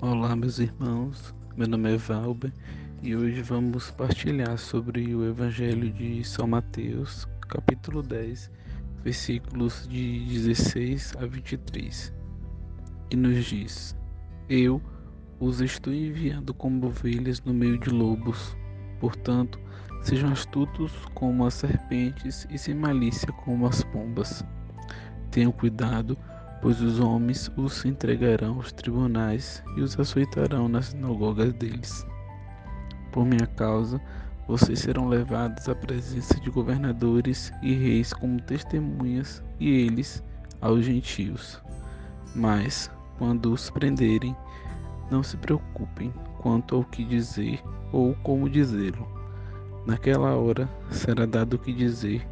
Olá, meus irmãos. Meu nome é Valber e hoje vamos partilhar sobre o Evangelho de São Mateus, capítulo 10, versículos de 16 a 23. E nos diz: Eu os estou enviando como ovelhas no meio de lobos. Portanto, sejam astutos como as serpentes e sem malícia como as pombas. Tenham cuidado pois os homens os entregarão aos tribunais e os açoitarão nas sinagogas deles. Por minha causa, vocês serão levados à presença de governadores e reis como testemunhas, e eles aos gentios. Mas, quando os prenderem, não se preocupem quanto ao que dizer ou como dizê-lo. Naquela hora será dado o que dizer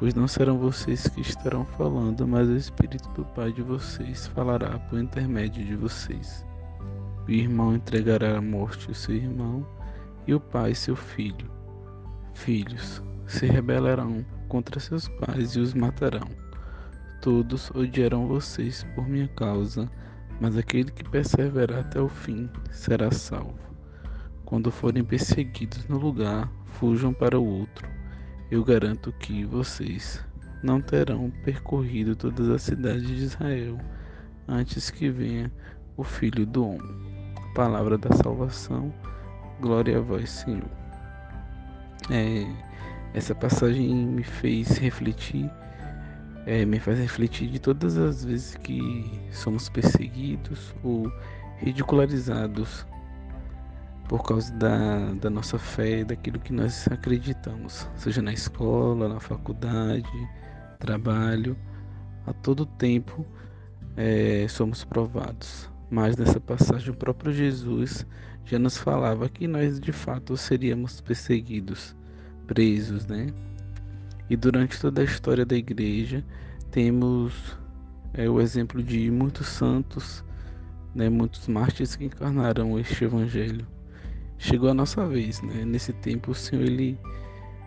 pois não serão vocês que estarão falando, mas o Espírito do Pai de vocês falará por intermédio de vocês. O irmão entregará à morte o seu irmão, e o pai seu filho. Filhos se rebelarão contra seus pais e os matarão. Todos odiarão vocês por minha causa, mas aquele que perseverar até o fim será salvo. Quando forem perseguidos no lugar, fujam para o outro eu garanto que vocês não terão percorrido todas as cidades de Israel antes que venha o Filho do Homem. Palavra da salvação, glória a vós, Senhor. É, essa passagem me fez refletir, é, me faz refletir de todas as vezes que somos perseguidos ou ridicularizados por causa da, da nossa fé, daquilo que nós acreditamos, seja na escola, na faculdade, trabalho, a todo tempo é, somos provados. Mas nessa passagem o próprio Jesus já nos falava que nós de fato seríamos perseguidos, presos, né? E durante toda a história da igreja temos é, o exemplo de muitos santos, né, muitos mártires que encarnaram este evangelho chegou a nossa vez, né? Nesse tempo o Senhor ele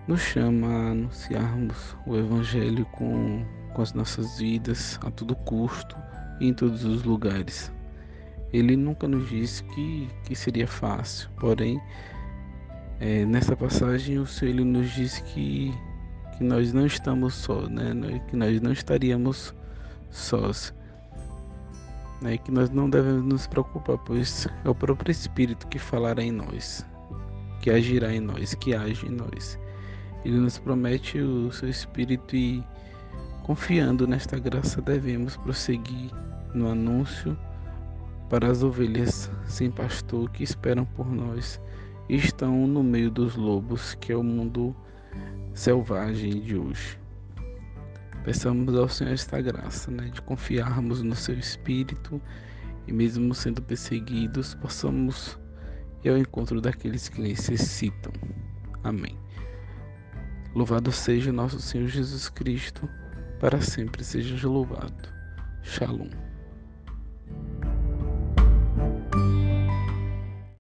nos chama a anunciarmos o evangelho com, com as nossas vidas a todo custo e em todos os lugares. Ele nunca nos disse que, que seria fácil, porém é, nessa passagem o Senhor ele nos disse que, que nós não estamos só, né? Que nós não estaríamos sós né, que nós não devemos nos preocupar, pois é o próprio Espírito que falará em nós, que agirá em nós, que age em nós. Ele nos promete o seu Espírito e, confiando nesta graça, devemos prosseguir no anúncio para as ovelhas sem pastor que esperam por nós e estão no meio dos lobos, que é o mundo selvagem de hoje. Peçamos ao Senhor esta graça, né, de confiarmos no seu Espírito e, mesmo sendo perseguidos, possamos ir ao encontro daqueles que necessitam. Amém. Louvado seja nosso Senhor Jesus Cristo, para sempre seja louvado. Shalom.